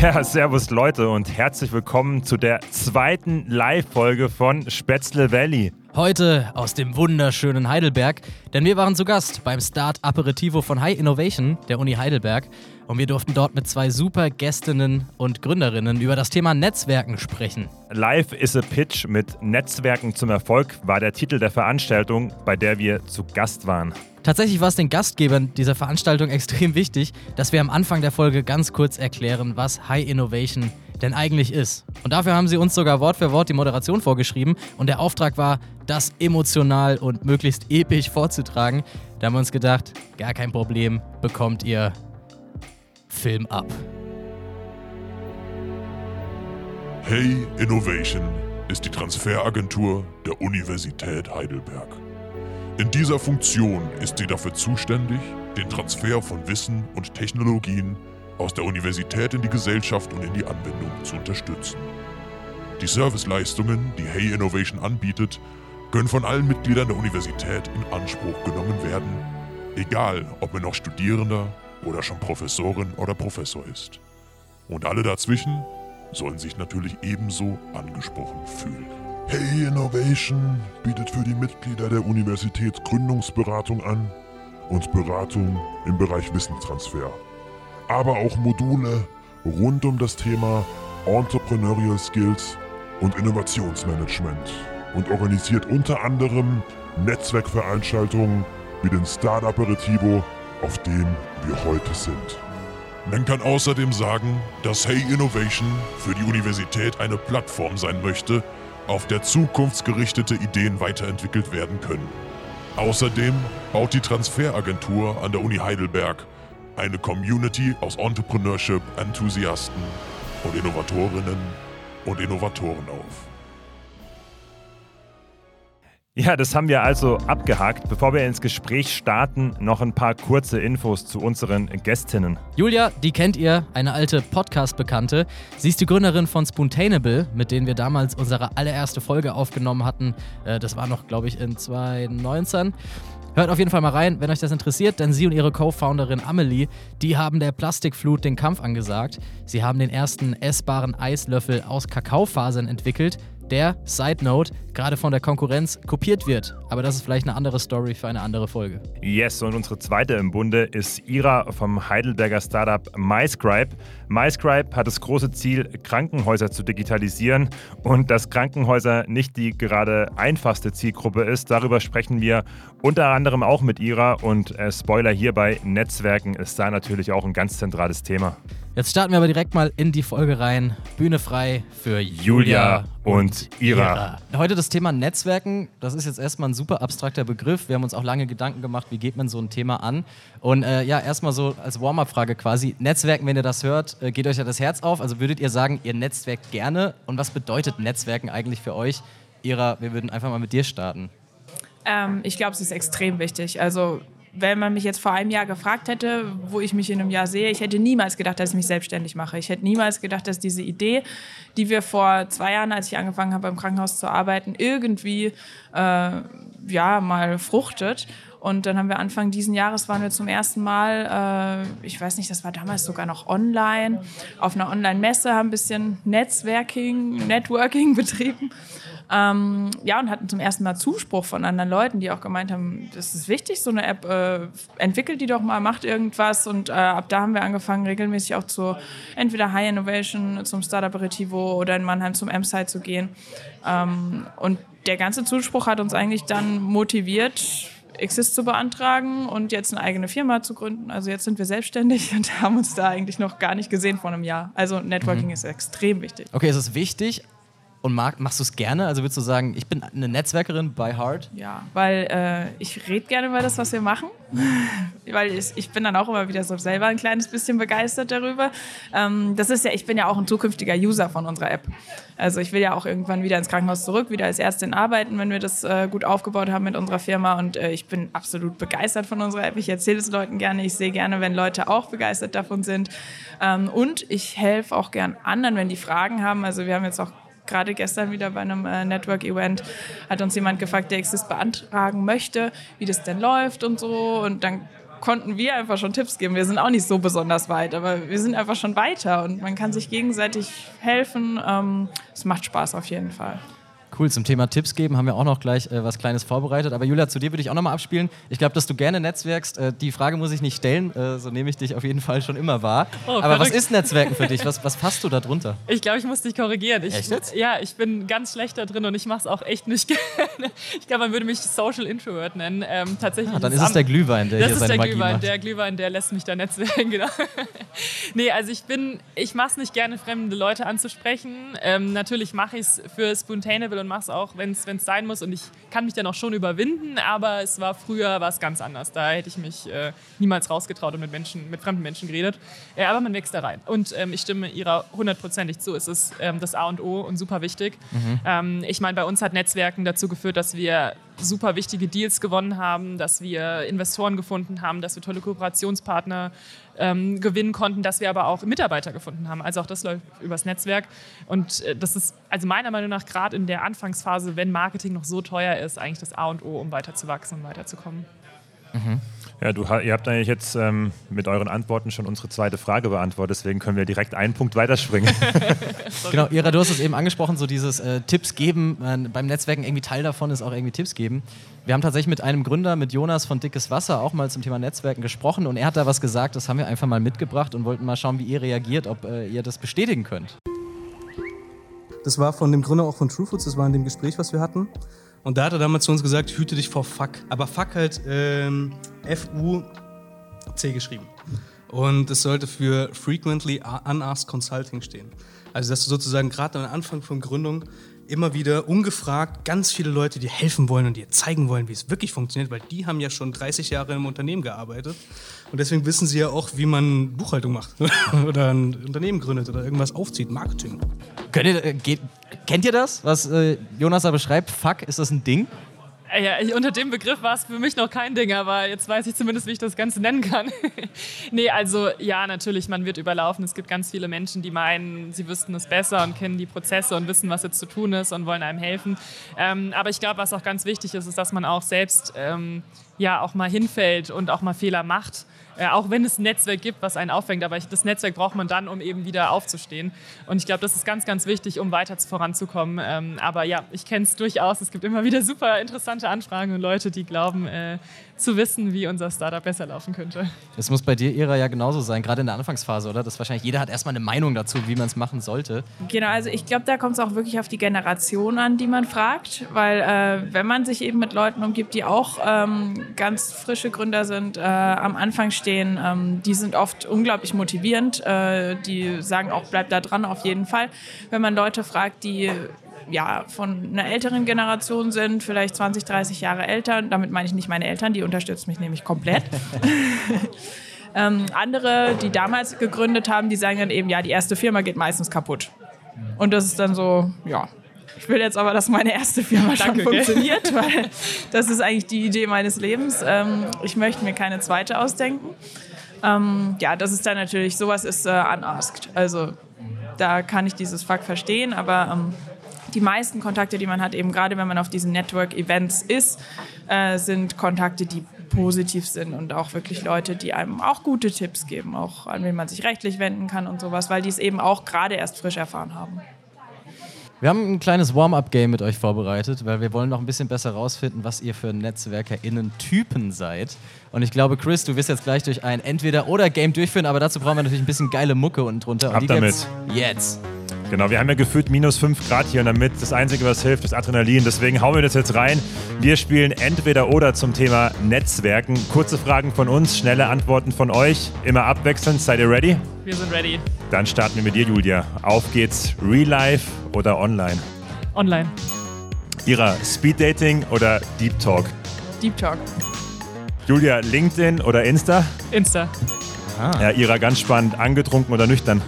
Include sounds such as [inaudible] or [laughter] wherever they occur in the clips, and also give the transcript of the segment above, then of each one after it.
Ja, servus Leute und herzlich willkommen zu der zweiten Live-Folge von Spätzle Valley. Heute aus dem wunderschönen Heidelberg, denn wir waren zu Gast beim Start Aperitivo von High Innovation der Uni Heidelberg und wir durften dort mit zwei super Gästinnen und Gründerinnen über das Thema Netzwerken sprechen. Live is a Pitch mit Netzwerken zum Erfolg war der Titel der Veranstaltung, bei der wir zu Gast waren. Tatsächlich war es den Gastgebern dieser Veranstaltung extrem wichtig, dass wir am Anfang der Folge ganz kurz erklären, was High Innovation denn eigentlich ist. Und dafür haben sie uns sogar Wort für Wort die Moderation vorgeschrieben und der Auftrag war, das emotional und möglichst episch vorzutragen. Da haben wir uns gedacht, gar kein Problem, bekommt ihr Film ab. Hey Innovation ist die Transferagentur der Universität Heidelberg. In dieser Funktion ist sie dafür zuständig, den Transfer von Wissen und Technologien aus der Universität in die Gesellschaft und in die Anwendung zu unterstützen. Die Serviceleistungen, die Hey Innovation anbietet, können von allen Mitgliedern der Universität in Anspruch genommen werden, egal ob man noch Studierender oder schon Professorin oder Professor ist. Und alle dazwischen sollen sich natürlich ebenso angesprochen fühlen. Hey Innovation bietet für die Mitglieder der Universität Gründungsberatung an und Beratung im Bereich Wissenstransfer. Aber auch Module rund um das Thema Entrepreneurial Skills und Innovationsmanagement und organisiert unter anderem Netzwerkveranstaltungen wie den Start Aperitivo, auf dem wir heute sind. Man kann außerdem sagen, dass Hey Innovation für die Universität eine Plattform sein möchte, auf der zukunftsgerichtete Ideen weiterentwickelt werden können. Außerdem baut die Transferagentur an der Uni Heidelberg eine Community aus Entrepreneurship, Enthusiasten und Innovatorinnen und Innovatoren auf. Ja, das haben wir also abgehakt. Bevor wir ins Gespräch starten, noch ein paar kurze Infos zu unseren Gästinnen. Julia, die kennt ihr, eine alte Podcast-Bekannte. Sie ist die Gründerin von Spoontainable, mit denen wir damals unsere allererste Folge aufgenommen hatten. Äh, das war noch, glaube ich, in 2019. Hört auf jeden Fall mal rein, wenn euch das interessiert, denn sie und ihre Co-Founderin Amelie, die haben der Plastikflut den Kampf angesagt. Sie haben den ersten essbaren Eislöffel aus Kakaofasern entwickelt, der, Side Note, gerade von der Konkurrenz kopiert wird. Aber das ist vielleicht eine andere Story für eine andere Folge. Yes, und unsere zweite im Bunde ist Ira vom Heidelberger Startup MyScribe. MyScribe hat das große Ziel, Krankenhäuser zu digitalisieren und dass Krankenhäuser nicht die gerade einfachste Zielgruppe ist. Darüber sprechen wir unter anderem auch mit Ira und äh, Spoiler hierbei, Netzwerken ist da natürlich auch ein ganz zentrales Thema. Jetzt starten wir aber direkt mal in die Folge rein. Bühne frei für Julia, und Ira. Ira. Heute das Thema Netzwerken. Das ist jetzt erstmal ein super abstrakter Begriff. Wir haben uns auch lange Gedanken gemacht, wie geht man so ein Thema an. Und äh, ja, erstmal so als Warm-up-Frage quasi. Netzwerken, wenn ihr das hört, äh, geht euch ja das Herz auf. Also würdet ihr sagen, ihr netzwerkt gerne? Und was bedeutet Netzwerken eigentlich für euch? Ira, wir würden einfach mal mit dir starten. Ähm, ich glaube, es ist extrem wichtig. Also wenn man mich jetzt vor einem Jahr gefragt hätte, wo ich mich in einem Jahr sehe, ich hätte niemals gedacht, dass ich mich selbstständig mache. Ich hätte niemals gedacht, dass diese Idee, die wir vor zwei Jahren, als ich angefangen habe, im Krankenhaus zu arbeiten, irgendwie äh, ja mal fruchtet. Und dann haben wir Anfang diesen Jahres waren wir zum ersten Mal, äh, ich weiß nicht, das war damals sogar noch online, auf einer Online-Messe, haben ein bisschen Netzwerking, Networking [laughs] betrieben. Ähm, ja, und hatten zum ersten Mal Zuspruch von anderen Leuten, die auch gemeint haben, das ist wichtig, so eine App, äh, entwickelt die doch mal, macht irgendwas. Und äh, ab da haben wir angefangen, regelmäßig auch zu entweder High Innovation, zum Startup Aperitivo oder in Mannheim zum M-Site zu gehen. Ähm, und der ganze Zuspruch hat uns eigentlich dann motiviert, Exist zu beantragen und jetzt eine eigene Firma zu gründen. Also jetzt sind wir selbstständig [laughs] und haben uns da eigentlich noch gar nicht gesehen vor einem Jahr. Also Networking mhm. ist extrem wichtig. Okay, es ist wichtig, und mag, machst du es gerne? Also würdest du sagen, ich bin eine Netzwerkerin by heart? Ja, weil äh, ich rede gerne über das, was wir machen. [laughs] weil ich, ich, bin dann auch immer wieder so selber ein kleines bisschen begeistert darüber. Ähm, das ist ja, ich bin ja auch ein zukünftiger User von unserer App. Also ich will ja auch irgendwann wieder ins Krankenhaus zurück, wieder als Ärztin arbeiten, wenn wir das äh, gut aufgebaut haben mit unserer Firma. Und äh, ich bin absolut begeistert von unserer App. Ich erzähle es Leuten gerne. Ich sehe gerne, wenn Leute auch begeistert davon sind. Ähm, und ich helfe auch gern anderen, wenn die Fragen haben. Also wir haben jetzt auch gerade gestern wieder bei einem äh, Network-Event hat uns jemand gefragt, der Exist beantragen möchte, wie das denn läuft und so. Und dann konnten wir einfach schon Tipps geben. Wir sind auch nicht so besonders weit, aber wir sind einfach schon weiter und man kann sich gegenseitig helfen. Ähm, es macht Spaß auf jeden Fall. Cool, zum Thema Tipps geben haben wir auch noch gleich äh, was Kleines vorbereitet. Aber Julia, zu dir würde ich auch nochmal abspielen. Ich glaube, dass du gerne netzwerkst. Äh, die Frage muss ich nicht stellen, äh, so nehme ich dich auf jeden Fall schon immer wahr. Oh, Aber verrückt. was ist Netzwerken für dich? Was, was fasst du da drunter? Ich glaube, ich muss dich korrigieren. Ich, echt jetzt? Ja, ich bin ganz schlecht da drin und ich mache es auch echt nicht [laughs] gerne. Ich glaube, man würde mich Social Introvert nennen. Ähm, tatsächlich. Ah, dann ist es der Glühwein, der das hier seine der Magie Glühwein. macht. Der Glühwein, der lässt mich da netzwerken, [laughs] genau. nee, also ich bin, ich mache es nicht gerne, fremde Leute anzusprechen. Ähm, natürlich mache ich es für Spoontainable und mache es auch, wenn es wenn es sein muss. Und ich kann mich dann auch schon überwinden, aber es war früher was ganz anders. Da hätte ich mich äh, niemals rausgetraut und mit Menschen, mit fremden Menschen geredet. Äh, aber man wächst da rein. Und ähm, ich stimme ihrer hundertprozentig zu. Es ist ähm, das A und O und super wichtig. Mhm. Ähm, ich meine, bei uns hat Netzwerken dazu geführt, dass wir super wichtige Deals gewonnen haben, dass wir Investoren gefunden haben, dass wir tolle Kooperationspartner ähm, gewinnen konnten, dass wir aber auch Mitarbeiter gefunden haben. Also auch das läuft übers Netzwerk. Und äh, das ist also meiner Meinung nach gerade in der Anfangsphase, wenn Marketing noch so teuer ist, eigentlich das A und O, um weiterzuwachsen und weiterzukommen. Mhm. Ja, du, ihr habt eigentlich jetzt ähm, mit euren Antworten schon unsere zweite Frage beantwortet, deswegen können wir direkt einen Punkt weiterspringen. [laughs] [laughs] genau, Ira, du hast es eben angesprochen, so dieses äh, Tipps geben, äh, beim Netzwerken irgendwie Teil davon ist auch irgendwie Tipps geben. Wir haben tatsächlich mit einem Gründer, mit Jonas von Dickes Wasser, auch mal zum Thema Netzwerken gesprochen und er hat da was gesagt, das haben wir einfach mal mitgebracht und wollten mal schauen, wie ihr reagiert, ob äh, ihr das bestätigen könnt. Das war von dem Gründer auch von True Foods, das war in dem Gespräch, was wir hatten. Und da hat er damals zu uns gesagt, hüte dich vor Fuck. Aber Fuck halt ähm, F-U-C geschrieben. Und es sollte für Frequently Unasked Consulting stehen. Also dass du sozusagen gerade am Anfang von Gründung immer wieder ungefragt ganz viele Leute dir helfen wollen und dir zeigen wollen, wie es wirklich funktioniert, weil die haben ja schon 30 Jahre im Unternehmen gearbeitet und deswegen wissen sie ja auch, wie man Buchhaltung macht [laughs] oder ein Unternehmen gründet oder irgendwas aufzieht, Marketing. Könnt ihr, äh, geht, kennt ihr das, was äh, Jonas da beschreibt? Fuck, ist das ein Ding? Äh, ja, unter dem Begriff war es für mich noch kein Ding, aber jetzt weiß ich zumindest, wie ich das Ganze nennen kann. [laughs] nee, also ja, natürlich, man wird überlaufen. Es gibt ganz viele Menschen, die meinen, sie wüssten es besser und kennen die Prozesse und wissen, was jetzt zu tun ist und wollen einem helfen. Ähm, aber ich glaube, was auch ganz wichtig ist, ist, dass man auch selbst ähm, ja auch mal hinfällt und auch mal Fehler macht äh, auch wenn es ein Netzwerk gibt, was einen auffängt, aber das Netzwerk braucht man dann, um eben wieder aufzustehen. Und ich glaube, das ist ganz, ganz wichtig, um weiter voranzukommen. Ähm, aber ja, ich kenne es durchaus. Es gibt immer wieder super interessante Anfragen und Leute, die glauben, äh, zu wissen, wie unser Startup besser laufen könnte. Das muss bei dir, Ira, ja genauso sein, gerade in der Anfangsphase, oder? Das wahrscheinlich jeder hat erstmal eine Meinung dazu, wie man es machen sollte. Genau, also ich glaube, da kommt es auch wirklich auf die Generation an, die man fragt, weil äh, wenn man sich eben mit Leuten umgibt, die auch ähm, ganz frische Gründer sind, äh, am Anfang stehen, ähm, die sind oft unglaublich motivierend, äh, die sagen auch, bleib da dran auf jeden Fall. Wenn man Leute fragt, die ja, von einer älteren Generation sind, vielleicht 20, 30 Jahre älter. Damit meine ich nicht meine Eltern, die unterstützen mich nämlich komplett. [laughs] ähm, andere, die damals gegründet haben, die sagen dann eben, ja, die erste Firma geht meistens kaputt. Und das ist dann so, ja. Ich will jetzt aber, dass meine erste Firma Danke, schon funktioniert, weil das ist eigentlich die Idee meines Lebens. Ähm, ich möchte mir keine zweite ausdenken. Ähm, ja, das ist dann natürlich, sowas ist äh, unasked. Also da kann ich dieses Fuck verstehen, aber ähm, die meisten Kontakte, die man hat, eben gerade wenn man auf diesen Network-Events ist, äh, sind Kontakte, die positiv sind und auch wirklich Leute, die einem auch gute Tipps geben, auch an wen man sich rechtlich wenden kann und sowas, weil die es eben auch gerade erst frisch erfahren haben. Wir haben ein kleines Warm-up-Game mit euch vorbereitet, weil wir wollen noch ein bisschen besser rausfinden, was ihr für NetzwerkerInnen-Typen seid. Und ich glaube, Chris, du wirst jetzt gleich durch ein Entweder-oder-Game durchführen, aber dazu brauchen wir natürlich ein bisschen geile Mucke unten drunter. Ab damit. Jetzt. Genau, wir haben ja gefühlt minus 5 Grad hier und damit das Einzige, was hilft, ist Adrenalin. Deswegen hauen wir das jetzt rein. Wir spielen entweder oder zum Thema Netzwerken. Kurze Fragen von uns, schnelle Antworten von euch. Immer abwechselnd. Seid ihr ready? Wir sind ready. Dann starten wir mit dir, Julia. Auf geht's. Real Life oder online? Online. Ira, Speed Dating oder Deep Talk? Deep Talk. Julia, LinkedIn oder Insta? Insta. Ah. Ja, Ira, ganz spannend. Angetrunken oder nüchtern?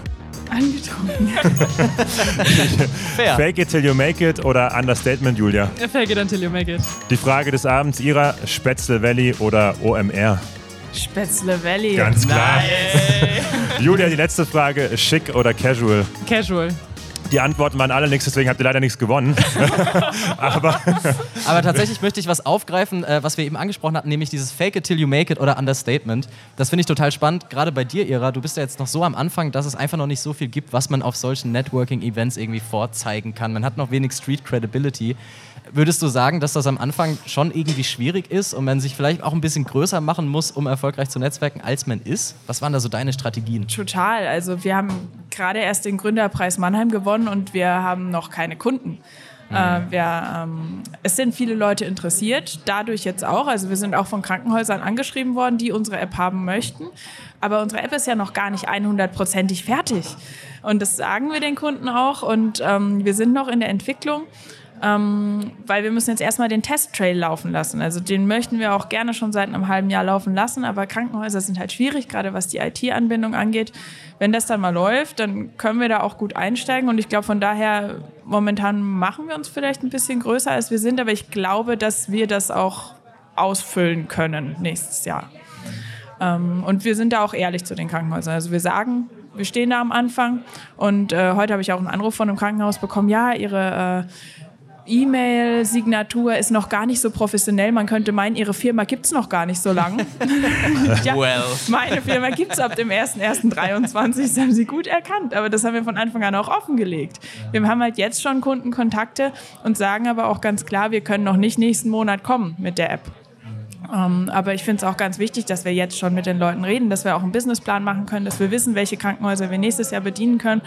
Angetrunken. [laughs] Fair. Fake it till you make it oder Understatement, Julia? Fake it until you make it. Die Frage des Abends, Ira, Spätzle Valley oder OMR? Spätzle Valley. Ganz klar. [laughs] Julia, die letzte Frage, schick oder casual? Casual. Die Antworten waren alle nichts, deswegen habt ihr leider nichts gewonnen. [laughs] Aber, Aber tatsächlich möchte ich was aufgreifen, äh, was wir eben angesprochen hatten, nämlich dieses Fake it till you make it oder Understatement. Das finde ich total spannend, gerade bei dir, Ira. Du bist ja jetzt noch so am Anfang, dass es einfach noch nicht so viel gibt, was man auf solchen Networking-Events irgendwie vorzeigen kann. Man hat noch wenig Street Credibility. Würdest du sagen, dass das am Anfang schon irgendwie schwierig ist und man sich vielleicht auch ein bisschen größer machen muss, um erfolgreich zu netzwerken, als man ist? Was waren da so deine Strategien? Total. Also wir haben gerade erst den Gründerpreis Mannheim gewonnen und wir haben noch keine Kunden. Mhm. Äh, wir, ähm, es sind viele Leute interessiert, dadurch jetzt auch. Also wir sind auch von Krankenhäusern angeschrieben worden, die unsere App haben möchten. Aber unsere App ist ja noch gar nicht 100%ig fertig. Und das sagen wir den Kunden auch. Und ähm, wir sind noch in der Entwicklung. Ähm, weil wir müssen jetzt erstmal den Testtrail laufen lassen. Also den möchten wir auch gerne schon seit einem halben Jahr laufen lassen, aber Krankenhäuser sind halt schwierig, gerade was die IT-Anbindung angeht. Wenn das dann mal läuft, dann können wir da auch gut einsteigen und ich glaube von daher, momentan machen wir uns vielleicht ein bisschen größer, als wir sind, aber ich glaube, dass wir das auch ausfüllen können nächstes Jahr. Ähm, und wir sind da auch ehrlich zu den Krankenhäusern. Also wir sagen, wir stehen da am Anfang und äh, heute habe ich auch einen Anruf von einem Krankenhaus bekommen, ja, ihre äh, E-Mail-Signatur ist noch gar nicht so professionell. Man könnte meinen, Ihre Firma gibt es noch gar nicht so lange. [laughs] ja, well. Meine Firma gibt es ab dem 01.01.23. Das haben Sie gut erkannt. Aber das haben wir von Anfang an auch offengelegt. Wir haben halt jetzt schon Kundenkontakte und sagen aber auch ganz klar, wir können noch nicht nächsten Monat kommen mit der App. Ähm, aber ich finde es auch ganz wichtig, dass wir jetzt schon mit den Leuten reden, dass wir auch einen Businessplan machen können, dass wir wissen, welche Krankenhäuser wir nächstes Jahr bedienen können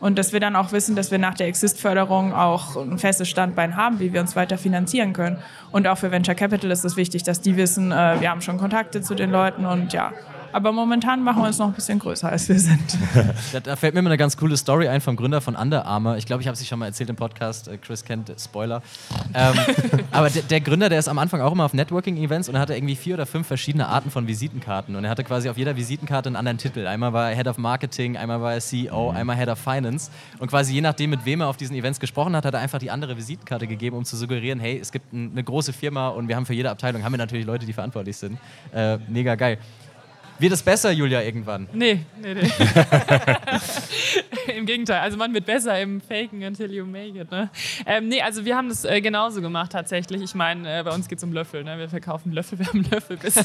und dass wir dann auch wissen, dass wir nach der Exist-Förderung auch ein festes Standbein haben, wie wir uns weiter finanzieren können. Und auch für Venture Capital ist es wichtig, dass die wissen, äh, wir haben schon Kontakte zu den Leuten und ja, aber momentan machen wir uns noch ein bisschen größer, als wir sind. [laughs] da, da, fällt mir immer eine ganz coole Story ein vom Gründer von Under Armour. Ich glaube, ich habe es schon mal erzählt im Podcast. Äh, Chris kennt Spoiler. Ähm, [laughs] aber der, der, Gründer, der ist am Anfang auch immer auf Networking-Events und er hatte irgendwie vier oder fünf verschiedene Arten von Visitenkarten. Und er hatte quasi auf jeder Visitenkarte einen anderen Titel. Einmal war er Head of Marketing, einmal war er CEO, einmal Head of Finance. Und quasi je nachdem, mit wem er auf diesen Events gesprochen hat, hat er einfach die andere Visitenkarte gegeben, um zu suggerieren, hey, es gibt eine große Firma und wir haben für jede Abteilung haben wir natürlich Leute, die verantwortlich sind. Äh, mega geil. Wird es besser, Julia, irgendwann? Nee, nee, nee. [laughs] Im Gegenteil, also man wird besser im Faken until you make it. Ne? Ähm, nee, also wir haben das äh, genauso gemacht tatsächlich. Ich meine, äh, bei uns geht es um Löffel. Ne? Wir verkaufen Löffel, [laughs] wir haben Löffel bis. [laughs]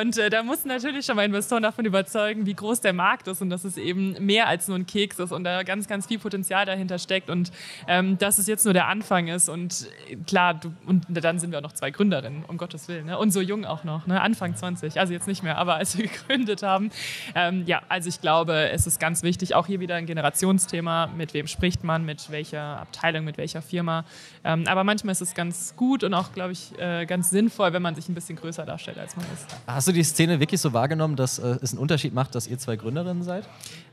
und äh, da mussten natürlich schon mal Investoren davon überzeugen, wie groß der Markt ist und dass es eben mehr als nur ein Keks ist und da ganz, ganz viel Potenzial dahinter steckt und ähm, dass es jetzt nur der Anfang ist. Und äh, klar, du, und dann sind wir auch noch zwei Gründerinnen, um Gottes Willen. Ne? Und so jung auch noch, ne? Anfang Anfang 20, also jetzt nicht mehr, aber als wir [laughs] gegründet haben. Ähm, ja, also ich glaube, es ist ganz wichtig, auch hier wieder ein Generationsthema, mit wem spricht man, mit welcher Abteilung, mit welcher Firma. Ähm, aber manchmal ist es ganz gut und auch, glaube ich, äh, ganz sinnvoll, wenn man sich ein bisschen größer darstellt, als man ist. Hast du die Szene wirklich so wahrgenommen, dass äh, es einen Unterschied macht, dass ihr zwei Gründerinnen seid?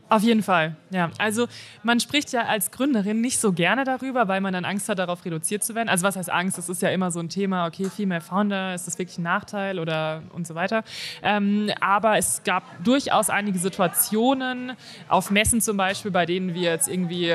Auf jeden Fall, ja. Also man spricht ja als Gründerin nicht so gerne darüber, weil man dann Angst hat, darauf reduziert zu werden. Also was heißt Angst? Das ist ja immer so ein Thema, okay, Female Founder, ist das wirklich ein Nachteil oder und so weiter. Ähm, aber es gab durchaus einige Situationen, auf Messen zum Beispiel, bei denen wir jetzt irgendwie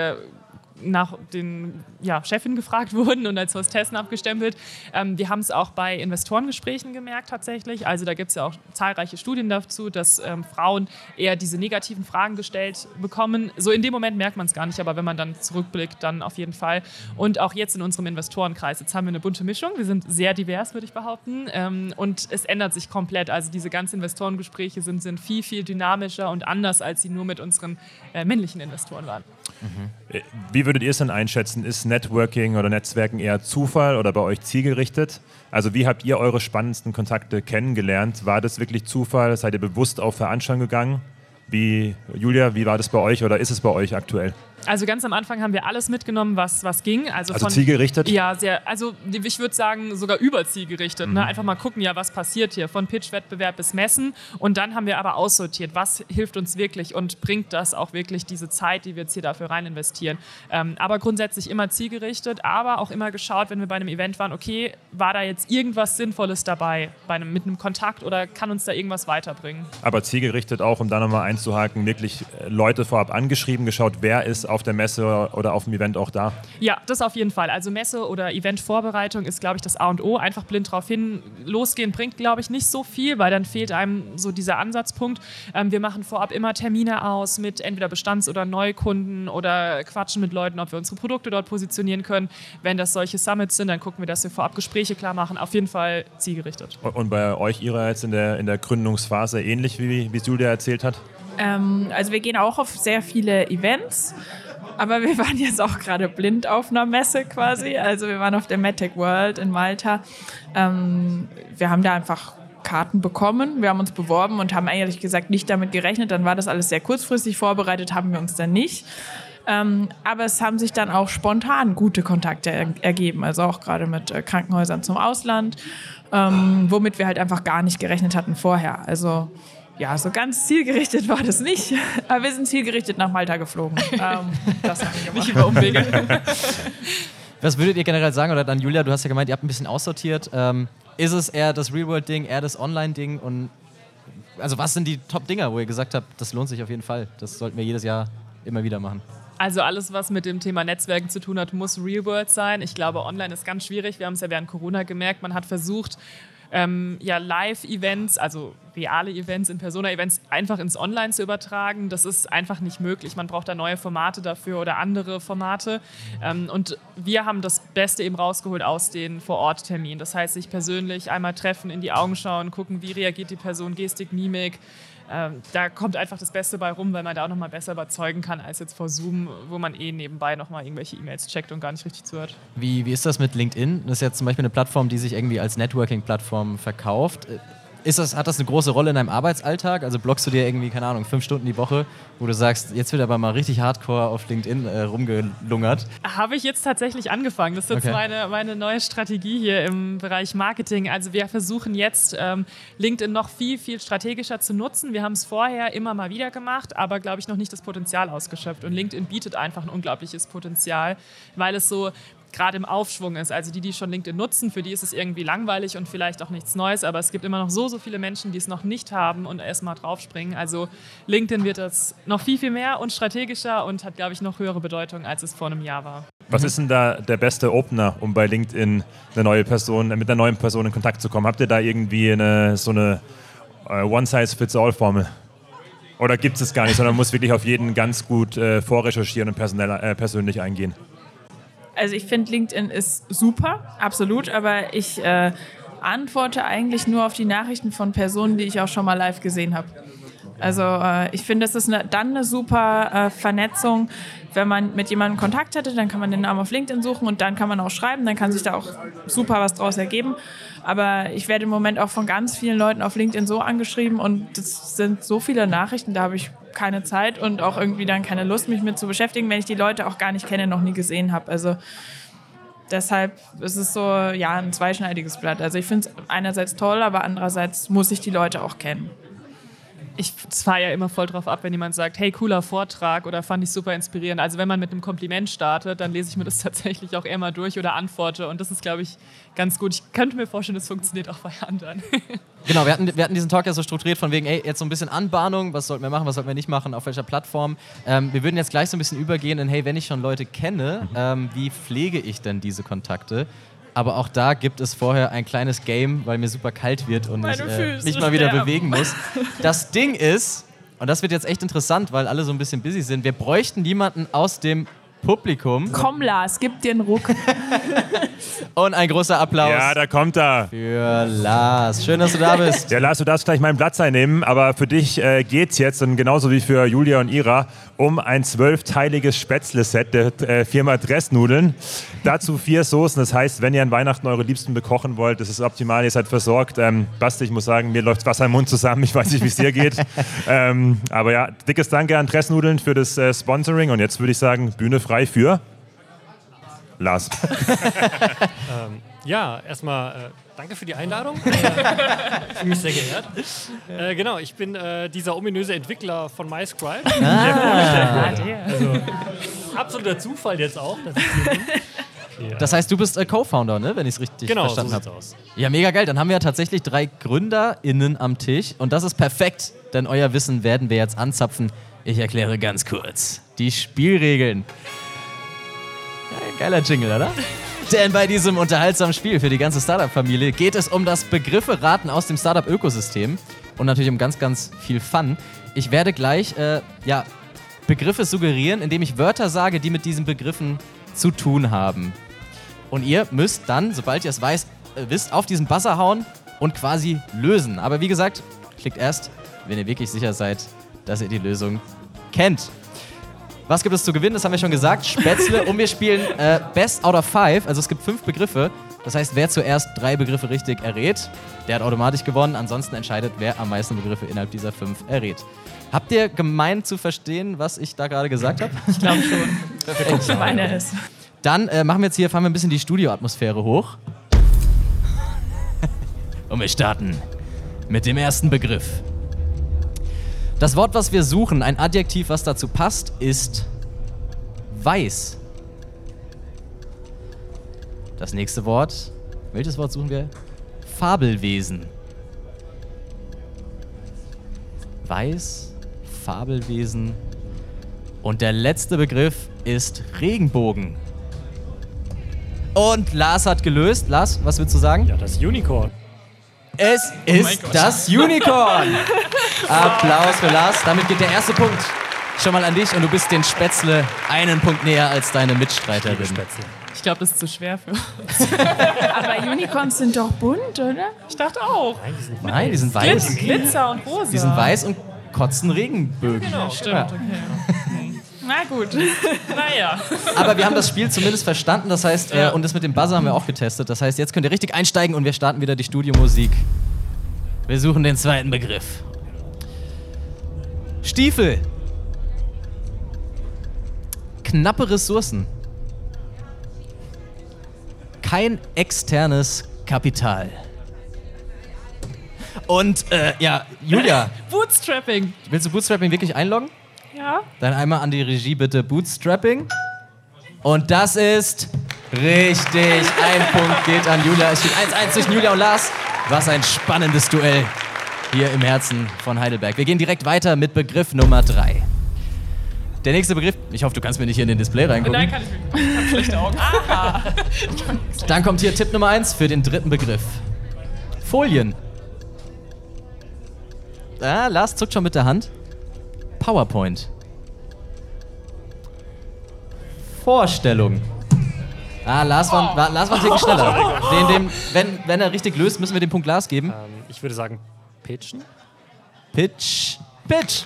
nach den ja, Chefin gefragt [laughs] wurden und als Hostessen abgestempelt. Ähm, wir haben es auch bei Investorengesprächen gemerkt tatsächlich. Also da gibt es ja auch zahlreiche Studien dazu, dass ähm, Frauen eher diese negativen Fragen gestellt bekommen. So in dem Moment merkt man es gar nicht, aber wenn man dann zurückblickt, dann auf jeden Fall. Und auch jetzt in unserem Investorenkreis, jetzt haben wir eine bunte Mischung. Wir sind sehr divers, würde ich behaupten. Ähm, und es ändert sich komplett. Also diese ganzen Investorengespräche sind, sind viel, viel dynamischer und anders, als sie nur mit unseren äh, männlichen Investoren waren. Mhm. Wie würdet ihr es denn einschätzen? Ist Networking oder Netzwerken eher Zufall oder bei euch zielgerichtet? Also wie habt ihr eure spannendsten Kontakte kennengelernt? War das wirklich Zufall? Seid ihr bewusst auf Veranstaltungen gegangen? Wie, Julia, wie war das bei euch oder ist es bei euch aktuell? Also ganz am Anfang haben wir alles mitgenommen, was, was ging. Also, also von, zielgerichtet? Ja, sehr. Also ich würde sagen, sogar überzielgerichtet. Ne? Mhm. Ne? Einfach mal gucken, ja, was passiert hier, von Pitch-Wettbewerb bis Messen. Und dann haben wir aber aussortiert, was hilft uns wirklich und bringt das auch wirklich diese Zeit, die wir jetzt hier dafür rein investieren. Ähm, aber grundsätzlich immer zielgerichtet, aber auch immer geschaut, wenn wir bei einem Event waren, okay, war da jetzt irgendwas Sinnvolles dabei bei einem, mit einem Kontakt oder kann uns da irgendwas weiterbringen? Aber zielgerichtet auch, um da nochmal einzuhaken, wirklich äh, Leute vorab angeschrieben, geschaut, wer ist auf der Messe oder auf dem Event auch da? Ja, das auf jeden Fall. Also Messe oder Eventvorbereitung ist, glaube ich, das A und O. Einfach blind drauf hin. Losgehen bringt, glaube ich, nicht so viel, weil dann fehlt einem so dieser Ansatzpunkt. Ähm, wir machen vorab immer Termine aus mit entweder Bestands- oder Neukunden oder quatschen mit Leuten, ob wir unsere Produkte dort positionieren können. Wenn das solche Summits sind, dann gucken wir, dass wir vorab Gespräche klar machen. Auf jeden Fall zielgerichtet. Und bei euch, Ira, jetzt in der, in der Gründungsphase ähnlich, wie, wie Julia erzählt hat? Ähm, also wir gehen auch auf sehr viele Events. Aber wir waren jetzt auch gerade blind auf einer Messe quasi. Also wir waren auf der MedTech World in Malta. Ähm, wir haben da einfach Karten bekommen. Wir haben uns beworben und haben ehrlich gesagt nicht damit gerechnet. Dann war das alles sehr kurzfristig vorbereitet, haben wir uns dann nicht. Ähm, aber es haben sich dann auch spontan gute Kontakte er ergeben, also auch gerade mit äh, Krankenhäusern zum Ausland, ähm, womit wir halt einfach gar nicht gerechnet hatten vorher. Also ja, so ganz zielgerichtet war das nicht, aber wir sind zielgerichtet nach Malta geflogen. [laughs] ähm, das haben wir Nicht über Umwege. [laughs] Was würdet ihr generell sagen? Oder dann, Julia, du hast ja gemeint, ihr habt ein bisschen aussortiert. Ähm, ist es eher das Real-World-Ding, eher das Online-Ding? Und also, was sind die Top-Dinger, wo ihr gesagt habt, das lohnt sich auf jeden Fall? Das sollten wir jedes Jahr immer wieder machen. Also alles, was mit dem Thema Netzwerken zu tun hat, muss Real World sein. Ich glaube, online ist ganz schwierig. Wir haben es ja während Corona gemerkt. Man hat versucht, ähm, ja, Live-Events, also reale Events in Persona-Events, einfach ins Online zu übertragen. Das ist einfach nicht möglich. Man braucht da neue Formate dafür oder andere Formate. Ähm, und wir haben das Beste eben rausgeholt aus den Vor-Ort-Terminen. Das heißt, sich persönlich einmal treffen, in die Augen schauen, gucken, wie reagiert die Person, Gestik, Mimik. Ähm, da kommt einfach das Beste bei rum, weil man da auch nochmal besser überzeugen kann als jetzt vor Zoom, wo man eh nebenbei nochmal irgendwelche E-Mails checkt und gar nicht richtig zuhört. Wie, wie ist das mit LinkedIn? Das ist jetzt zum Beispiel eine Plattform, die sich irgendwie als Networking-Plattform verkauft. Ist das, hat das eine große Rolle in deinem Arbeitsalltag? Also blockst du dir irgendwie, keine Ahnung, fünf Stunden die Woche, wo du sagst, jetzt wird aber mal richtig hardcore auf LinkedIn äh, rumgelungert? Habe ich jetzt tatsächlich angefangen. Das ist jetzt Okay. meine, meine neue Strategie hier im Bereich Marketing. Also wir versuchen jetzt ähm, LinkedIn noch viel, viel strategischer zu nutzen. Wir haben es vorher immer mal wieder gemacht, aber glaube ich noch nicht das Potenzial ausgeschöpft. Und LinkedIn bietet einfach ein unglaubliches Potenzial, weil es so gerade im Aufschwung ist. Also die, die schon LinkedIn nutzen, für die ist es irgendwie langweilig und vielleicht auch nichts Neues, aber es gibt immer noch so, so viele Menschen, die es noch nicht haben und erst mal draufspringen. Also LinkedIn wird das noch viel, viel mehr und strategischer und hat, glaube ich, noch höhere Bedeutung, als es vor einem Jahr war. Was ist denn da der beste Opener, um bei LinkedIn eine neue Person, mit einer neuen Person in Kontakt zu kommen? Habt ihr da irgendwie eine, so eine äh, One-Size-Fits-All-Formel? Oder gibt es es gar nicht, sondern man muss wirklich auf jeden ganz gut äh, vorrecherchieren und äh, persönlich eingehen? Also ich finde, LinkedIn ist super, absolut, aber ich äh, antworte eigentlich nur auf die Nachrichten von Personen, die ich auch schon mal live gesehen habe. Also äh, ich finde, das ist eine, dann eine super äh, Vernetzung. Wenn man mit jemandem Kontakt hatte, dann kann man den Namen auf LinkedIn suchen und dann kann man auch schreiben, dann kann sich da auch super was draus ergeben. Aber ich werde im Moment auch von ganz vielen Leuten auf LinkedIn so angeschrieben und das sind so viele Nachrichten, da habe ich keine Zeit und auch irgendwie dann keine Lust, mich mit zu beschäftigen, wenn ich die Leute auch gar nicht kenne, noch nie gesehen habe. Also deshalb ist es so, ja, ein zweischneidiges Blatt. Also ich finde es einerseits toll, aber andererseits muss ich die Leute auch kennen. Ich fahre ja immer voll drauf ab, wenn jemand sagt, hey, cooler Vortrag oder fand ich super inspirierend. Also wenn man mit einem Kompliment startet, dann lese ich mir das [laughs] tatsächlich auch eher mal durch oder antworte. Und das ist, glaube ich, ganz gut. Ich könnte mir vorstellen, das funktioniert auch bei anderen. [laughs] Genau, wir hatten, wir hatten diesen Talk ja so strukturiert von wegen, ey, jetzt so ein bisschen Anbahnung, was sollten wir machen, was sollten wir nicht machen, auf welcher Plattform. Ähm, wir würden jetzt gleich so ein bisschen übergehen in, hey, wenn ich schon Leute kenne, ähm, wie pflege ich denn diese Kontakte? Aber auch da gibt es vorher ein kleines Game, weil mir super kalt wird und Meine ich äh, mich mal wieder sterben. bewegen muss. Das Ding ist, und das wird jetzt echt interessant, weil alle so ein bisschen busy sind, wir bräuchten jemanden aus dem Publikum Komm, Lars, gib dir einen Ruck. [laughs] und ein großer Applaus Ja, da kommt er. für Lars. Schön, dass du da bist. Ja, Lars, du darfst gleich meinen Platz einnehmen, aber für dich äh, geht's jetzt, und genauso wie für Julia und Ira, um ein zwölfteiliges Spätzle-Set der äh, Firma Dressnudeln. Dazu vier Soßen. Das heißt, wenn ihr an Weihnachten eure Liebsten bekochen wollt, das ist optimal, ihr seid versorgt. Ähm, Basti, ich muss sagen, mir läuft Wasser im Mund zusammen. Ich weiß nicht, wie es dir geht. [laughs] ähm, aber ja, dickes Danke an Dressnudeln für das äh, Sponsoring. Und jetzt würde ich sagen, Bühne frei für Lars. [laughs] Ja, erstmal äh, danke für die Einladung. [laughs] Äh, ich fühle mich sehr geehrt. Äh, genau, ich bin äh, dieser ominöse Entwickler von MyScribe. Ah, Also, absoluter Zufall jetzt auch, dass ich hier bin. Ja. [laughs] Das heißt, du bist äh, Co-Founder, ne? wenn ich es richtig genau, verstanden so habe. aus. Ja, mega geil. Dann haben wir ja tatsächlich drei GründerInnen am Tisch und das ist perfekt, denn euer Wissen werden wir jetzt anzapfen. Ich erkläre ganz kurz die Spielregeln. Geiler Jingle, oder? Denn bei diesem unterhaltsamen Spiel für die ganze Startup-Familie geht es um das Begriffe-Raten aus dem Startup-Ökosystem und natürlich um ganz, ganz viel Fun. Ich werde gleich äh, ja, Begriffe suggerieren, indem ich Wörter sage, die mit diesen Begriffen zu tun haben. Und ihr müsst dann, sobald ihr es weiß, äh, wisst, auf diesen Buzzer hauen und quasi lösen. Aber wie gesagt, klickt erst, wenn ihr wirklich sicher seid, dass ihr die Lösung kennt. Was gibt es zu gewinnen? Das haben wir schon gesagt. Spätzle. und wir spielen äh, Best out of five. Also es gibt fünf Begriffe. Das heißt, wer zuerst drei Begriffe richtig errät, der hat automatisch gewonnen. Ansonsten entscheidet, wer am meisten Begriffe innerhalb dieser fünf errät. Habt ihr gemeint zu verstehen, was ich da gerade gesagt habe? Ich glaube schon. Ich meine es. Dann äh, machen wir jetzt hier, fahren wir ein bisschen die Studioatmosphäre hoch. Und wir starten mit dem ersten Begriff. Das Wort, was wir suchen, ein Adjektiv, was dazu passt, ist weiß. Das nächste Wort, welches Wort suchen wir? Fabelwesen. Weiß, Fabelwesen. Und der letzte Begriff ist Regenbogen. Und Lars hat gelöst. Lars, was willst du sagen? Ja, das Unicorn. Es ist das Unicorn. [laughs] Applaus für Lars. Damit geht der erste Punkt schon mal an dich und du bist den Spätzle einen Punkt näher als deine Mitstreiterin. Spätzle. Ich glaube, das ist zu schwer für uns. [laughs] Aber Unicorns sind doch bunt, oder? Ich dachte auch. Nein, die sind weiß. Glitzer und rosa. Die sind weiß und kotzen Regenbögen. Genau, stimmt. Ja. Okay. Na gut. Naja. Aber wir haben das Spiel zumindest verstanden. Das heißt, äh, und das mit dem Buzzer haben wir auch getestet. Das heißt, jetzt könnt ihr richtig einsteigen und wir starten wieder die Studiomusik. Wir suchen den zweiten Begriff. Stiefel. Knappe Ressourcen. Kein externes Kapital. Und äh, ja, Julia, [laughs] Bootstrapping. willst du Bootstrapping wirklich einloggen? Ja. Dann einmal an die Regie bitte Bootstrapping. Und das ist richtig. Ein Punkt geht an Julia. Es steht 1-1 zwischen Julia und Lars. Was ein spannendes Duell hier im Herzen von Heidelberg. Wir gehen direkt weiter mit Begriff Nummer 3. Der nächste Begriff, ich hoffe, du kannst mir nicht hier in den Display reingucken. Nein, kann ich nicht. Ich habe schlechte Augen. Aha. Dann kommt hier Tipp Nummer 1 für den dritten Begriff. Folien. Ah, Lars zuckt schon mit der Hand. PowerPoint. Vorstellung. Ah, Lars war, war, Lars war ein Ticken schneller. Den, dem, wenn, wenn er richtig löst, müssen wir den Punkt Lars geben. Ähm, ich würde sagen, pitchen. Pitch. Pitch.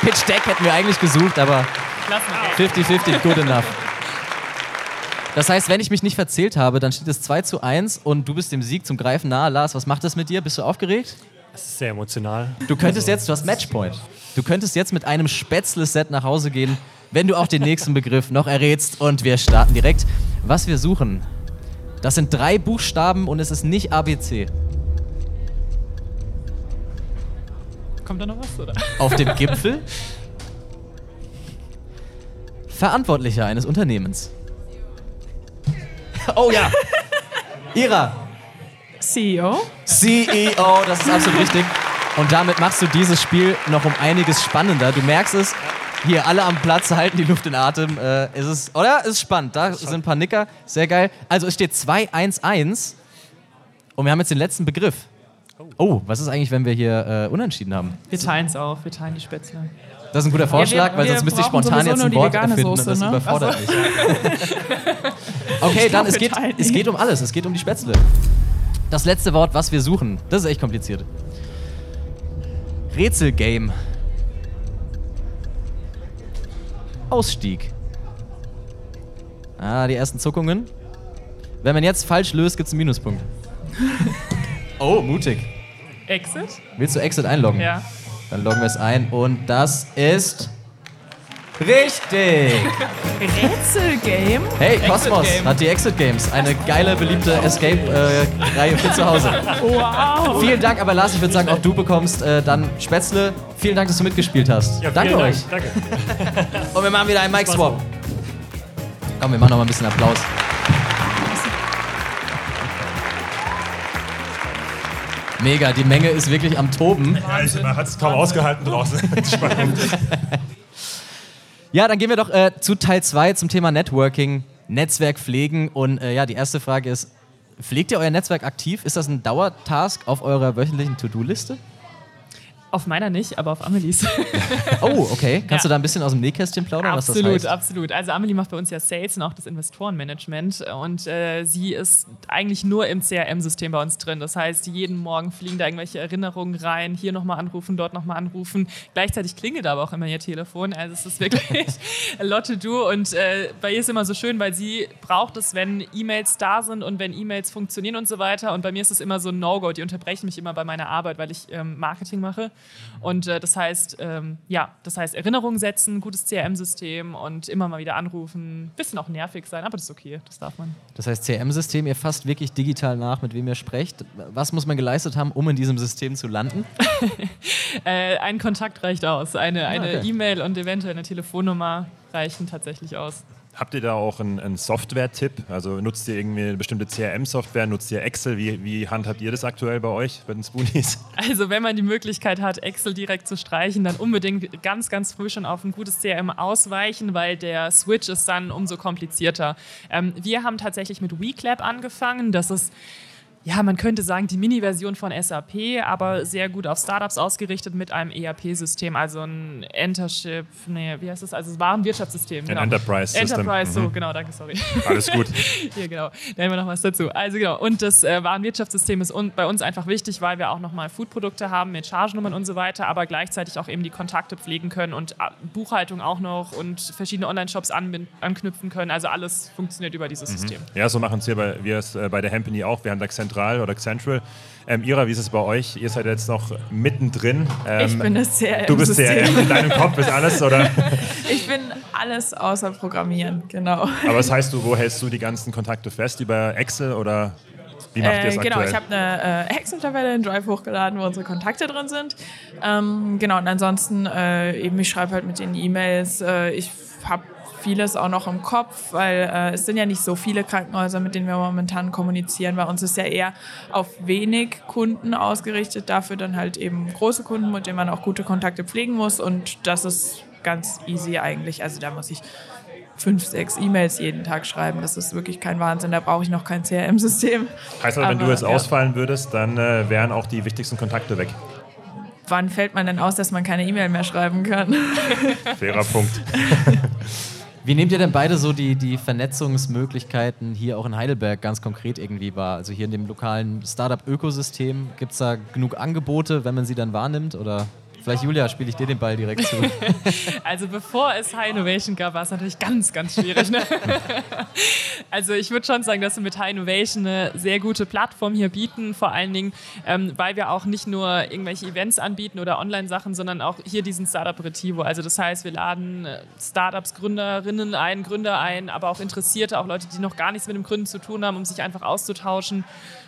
Pitch Deck hätten wir eigentlich gesucht, aber Lass mich. 50-50, good enough. Das heißt, wenn ich mich nicht verzählt habe, dann steht es 2 zu 1 und du bist dem Sieg zum Greifen nahe. Lars, was macht das mit dir? Bist du aufgeregt? Das ist sehr emotional. Du könntest jetzt, du hast Matchpoint. Du könntest jetzt mit einem Spätzle-Set nach Hause gehen, wenn du auch den nächsten Begriff noch errätst. Und wir starten direkt. Was wir suchen, das sind drei Buchstaben und es ist nicht ABC. Kommt da noch was, oder? Auf dem Gipfel Verantwortlicher eines Unternehmens. Oh ja. Ira, CEO. CEO, das ist absolut richtig. Und damit machst du dieses Spiel noch um einiges spannender. Du merkst es, hier alle am Platz halten die Luft in Atem. Äh, es ist, oder? Es ist spannend. Da sind ein paar Nicker. Sehr geil. Also es steht 2-1-1. Und wir haben jetzt den letzten Begriff. Oh, was ist eigentlich, wenn wir hier äh, unentschieden haben? Wir teilen es auf. Wir teilen die Spätzle. Das ist ein guter Vorschlag, wir- weil sonst müsste ich spontan jetzt nur ein die Wort erfinden Soße, und das ne? überfordert [laughs] mich. Okay, dann glaub, es geht, teilen es geht um alles. Es geht um die Spätzle. Das letzte Wort, was wir suchen, das ist echt kompliziert. Rätselgame. Ausstieg. Ah, die ersten Zuckungen. Wenn man jetzt falsch löst, gibt es einen Minuspunkt. [laughs] oh, mutig. Exit? Willst du Exit einloggen? Ja. Dann loggen wir es ein und das ist Richtig! Rätselgame? Hey, Cosmos Exit hat die Exit Games. Eine geile, beliebte Escape-Reihe äh, für zu Hause. Wow! Vielen Dank, aber Lars, ich würde sagen, auch du bekommst äh, dann Spätzle. Vielen Dank, dass du mitgespielt hast. Ja, danke euch. Danke. [laughs] Und wir machen wieder einen Mic-Swap. Komm, wir machen noch mal ein bisschen Applaus. Mega, die Menge ist wirklich am Toben. Ja, man hat es kaum ausgehalten draußen. [laughs] [laughs] Ja, dann gehen wir doch äh, zu Teil 2 zum Thema Networking, Netzwerk pflegen. Und äh, ja, die erste Frage ist, pflegt ihr euer Netzwerk aktiv? Ist das ein Dauertask auf eurer wöchentlichen To-Do-Liste? Auf meiner nicht, aber auf Amelies. [laughs] Oh, okay. Kannst Ja. du da ein bisschen aus dem Nähkästchen plaudern, was das absolut, heißt? absolut. Also Amelie macht bei uns ja Sales und auch das Investorenmanagement und äh, sie ist eigentlich nur im CRM-System bei uns drin. Das heißt, jeden Morgen fliegen da irgendwelche Erinnerungen rein, hier nochmal anrufen, dort nochmal anrufen. Gleichzeitig klingelt aber auch immer ihr Telefon. Also es ist wirklich [laughs] a lot to do und äh, bei ihr ist immer so schön, weil sie braucht es, wenn E-Mails da sind und wenn E-Mails funktionieren und so weiter. Und bei mir ist es immer so ein No-Go. Die unterbrechen mich immer bei meiner Arbeit, weil ich ähm, Marketing mache. Und äh, das heißt, ähm, ja, das heißt Erinnerungen setzen, gutes CRM-System und immer mal wieder anrufen. Bisschen auch nervig sein, aber das ist okay, das darf man. Das heißt, CRM-System, ihr fasst wirklich digital nach, mit wem ihr sprecht. Was muss man geleistet haben, um in diesem System zu landen? [laughs] Äh, ein Kontakt reicht aus. Eine eine okay. E-Mail und eventuell eine Telefonnummer reichen tatsächlich aus. Habt ihr da auch einen, einen Software-Tipp? Also nutzt ihr irgendwie eine bestimmte CRM-Software? Nutzt ihr Excel? Wie, wie handhabt ihr das aktuell bei euch, bei den Spoonies? [laughs] Also wenn man die Möglichkeit hat, Excel direkt zu streichen, dann unbedingt ganz, ganz früh schon auf ein gutes CRM ausweichen, weil der Switch ist dann umso komplizierter. Ähm, wir haben tatsächlich mit WeClap angefangen. Das ist ja, man könnte sagen, die Mini-Version von SAP, aber sehr gut auf Startups ausgerichtet mit einem ERP-System, also ein Entership, nee, wie heißt das? Also es war ein Wirtschaftssystem. Genau. Enterprise-System. Enterprise, so, Mhm. genau, danke, sorry. Alles gut. [laughs] Hier, genau. Da haben wir noch was dazu. Also genau, und das äh, Warenwirtschaftssystem ist un bei uns einfach wichtig, weil wir auch nochmal Foodprodukte haben mit Chargenummern und so weiter, aber gleichzeitig auch eben die Kontakte pflegen können und äh, Buchhaltung auch noch und verschiedene Online-Shops anknüpfen können. Also alles funktioniert über dieses System. Ja, so machen es hier bei, wir es äh, bei der Company auch. Wir haben da Central oder Central. Ähm, Ira, wie ist es bei euch? Ihr seid jetzt noch mittendrin. Ähm, Ich bin das CRM-System. Du bist CRM, in deinem Kopf ist alles, oder? [laughs] Ich bin alles außer Programmieren, genau. Aber was heißt du, wo hältst du die ganzen Kontakte fest? Über Excel oder wie macht ihr es Äh, genau, aktuell? ich habe eine äh, Excel-Tabelle in Drive hochgeladen, wo unsere Kontakte drin sind. Ähm, genau, und ansonsten äh, eben, ich schreibe halt mit den E-Mails. Äh, ich habe vieles auch noch im Kopf, weil äh, es sind ja nicht so viele Krankenhäuser, mit denen wir momentan kommunizieren. Bei uns ist ja eher auf wenig Kunden ausgerichtet, dafür dann halt eben große Kunden, mit denen man auch gute Kontakte pflegen muss. Und das ist ganz easy eigentlich. Also da muss ich fünf, sechs E-Mails jeden Tag schreiben. Das ist wirklich kein Wahnsinn. Da brauche ich noch kein CRM-System. heißt aber, wenn du jetzt ja. ausfallen würdest, dann äh, wären auch die wichtigsten Kontakte weg. Wann fällt man denn aus, dass man keine E-Mail mehr schreiben kann? Fairer Punkt. [laughs] Wie nehmt ihr denn beide so die, die Vernetzungsmöglichkeiten hier auch in Heidelberg ganz konkret irgendwie wahr? Also hier in dem lokalen Startup-Ökosystem, gibt es da genug Angebote, wenn man sie dann wahrnimmt? Oder vielleicht, Julia, spiele ich dir den Ball direkt zu. [laughs] Also bevor es High Innovation gab, war es natürlich ganz, ganz schwierig. Ne? [laughs] Also ich würde schon sagen, dass wir mit High Innovation eine sehr gute Plattform hier bieten, vor allen Dingen, ähm, weil wir auch nicht nur irgendwelche Events anbieten oder Online-Sachen, sondern auch hier diesen Startup Retivo. Also das heißt, wir laden äh, Startups, Gründerinnen ein, Gründer ein, aber auch Interessierte, auch Leute, die noch gar nichts mit dem Gründen zu tun haben, um sich einfach auszutauschen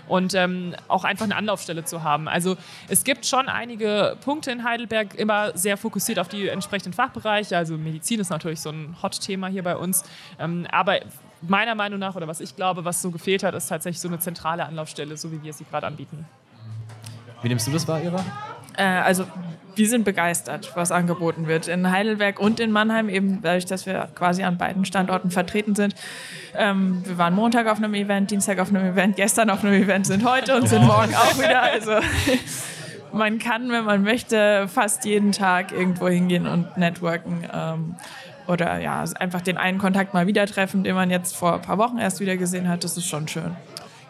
und ähm, auch einfach eine Anlaufstelle zu haben. Also es gibt schon einige Punkte in Heidelberg, immer sehr fokussiert auf die entsprechenden Fachbereiche. Also Medizin ist natürlich so ein Hot-Thema hier bei uns. Ähm, aber meiner Meinung nach, oder was ich glaube, was so gefehlt hat, ist tatsächlich so eine zentrale Anlaufstelle, so wie wir sie gerade anbieten. Wie nimmst du das wahr, Ira? äh, also wir sind begeistert, was angeboten wird. In Heidelberg und in Mannheim, eben dadurch, dass wir quasi an beiden Standorten vertreten sind. Ähm, wir waren Montag auf einem Event, Dienstag auf einem Event, gestern auf einem Event, sind heute und sind morgen auch wieder. Also man kann, wenn man möchte, fast jeden Tag irgendwo hingehen und networken. Ähm, oder ja, einfach den einen Kontakt mal wieder treffen, den man jetzt vor ein paar Wochen erst wieder gesehen hat. Das ist schon schön.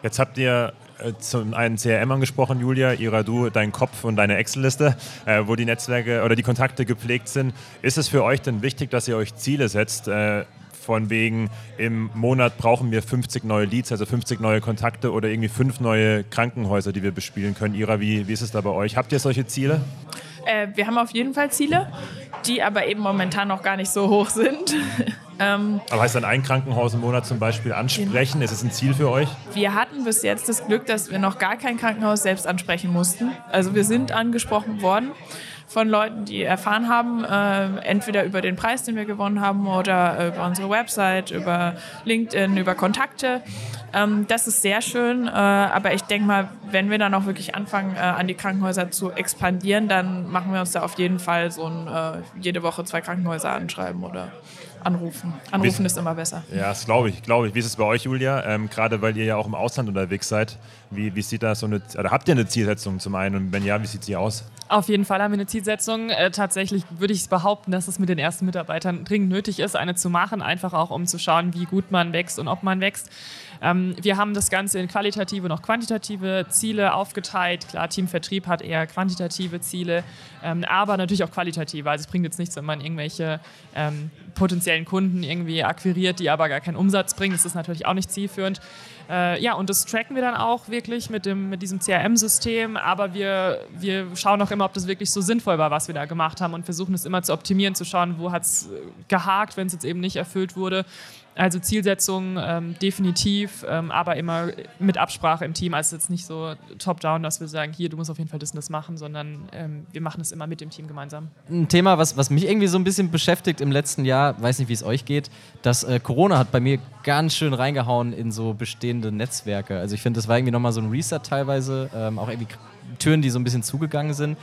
Jetzt habt ihr zum einen CRM angesprochen, Julia, Ira, du, dein Kopf und deine Excel-Liste, äh, wo die Netzwerke oder die Kontakte gepflegt sind. Ist es für euch denn wichtig, dass ihr euch Ziele setzt? Äh, von wegen, im Monat brauchen wir 50 neue Leads, also 50 neue Kontakte oder irgendwie fünf neue Krankenhäuser, die wir bespielen können. Ira, wie, wie ist es da bei euch? Habt ihr solche Ziele? Äh, wir haben auf jeden Fall Ziele, die aber eben momentan noch gar nicht so hoch sind. [laughs] ähm, Aber heißt dann ein Krankenhaus im Monat zum Beispiel ansprechen? Ist es ein Ziel für euch? wir hatten bis jetzt das Glück, dass wir noch gar kein Krankenhaus selbst ansprechen mussten. Also wir sind angesprochen worden. Von Leuten, die erfahren haben, äh, entweder über den Preis, den wir gewonnen haben, oder über unsere Website, über LinkedIn, über Kontakte. Ähm, das ist sehr schön, äh, aber ich denke mal, wenn wir dann auch wirklich anfangen, äh, an die Krankenhäuser zu expandieren, dann machen wir uns da auf jeden Fall so ein äh, jede Woche zwei Krankenhäuser anschreiben oder anrufen. Anrufen Wie, ist immer besser. Ja, das glaube ich, glaube ich. Wie ist es bei euch, Julia? Ähm, Gerade weil ihr ja auch im Ausland unterwegs seid. Wie, wie sieht das so eine, oder habt ihr eine Zielsetzung zum einen? Und wenn ja, wie sieht sie aus? Auf jeden Fall haben wir eine Zielsetzung. Äh, tatsächlich würde ich behaupten, dass es mit den ersten Mitarbeitern dringend nötig ist, eine zu machen, einfach auch um zu schauen, wie gut man wächst und ob man wächst. Ähm, wir haben das Ganze in qualitative und auch quantitative Ziele aufgeteilt. Klar, Teamvertrieb hat eher quantitative Ziele, ähm, aber natürlich auch qualitative. Also es bringt jetzt nichts, wenn man irgendwelche ähm, potenziellen Kunden irgendwie akquiriert, die aber gar keinen Umsatz bringen. Das ist natürlich auch nicht zielführend. Äh, ja, und das tracken wir dann auch wirklich mit, dem, mit diesem CRM-System, aber wir, wir schauen auch immer, ob das wirklich so sinnvoll war, was wir da gemacht haben und versuchen es immer zu optimieren, zu schauen, wo hat es gehakt, wenn es jetzt eben nicht erfüllt wurde also Zielsetzung ähm, definitiv, ähm, aber immer mit Absprache im Team. Also jetzt nicht so top-down, dass wir sagen, hier, du musst auf jeden Fall das und das machen, sondern ähm, wir machen es immer mit dem Team gemeinsam. Ein Thema, was, was mich irgendwie so ein bisschen beschäftigt im letzten Jahr, weiß nicht, wie es euch geht, dass äh, Corona hat bei mir ganz schön reingehauen in so bestehende Netzwerke. Also ich finde, das war irgendwie nochmal so ein Reset teilweise, ähm, auch irgendwie Türen, die so ein bisschen zugegangen sind.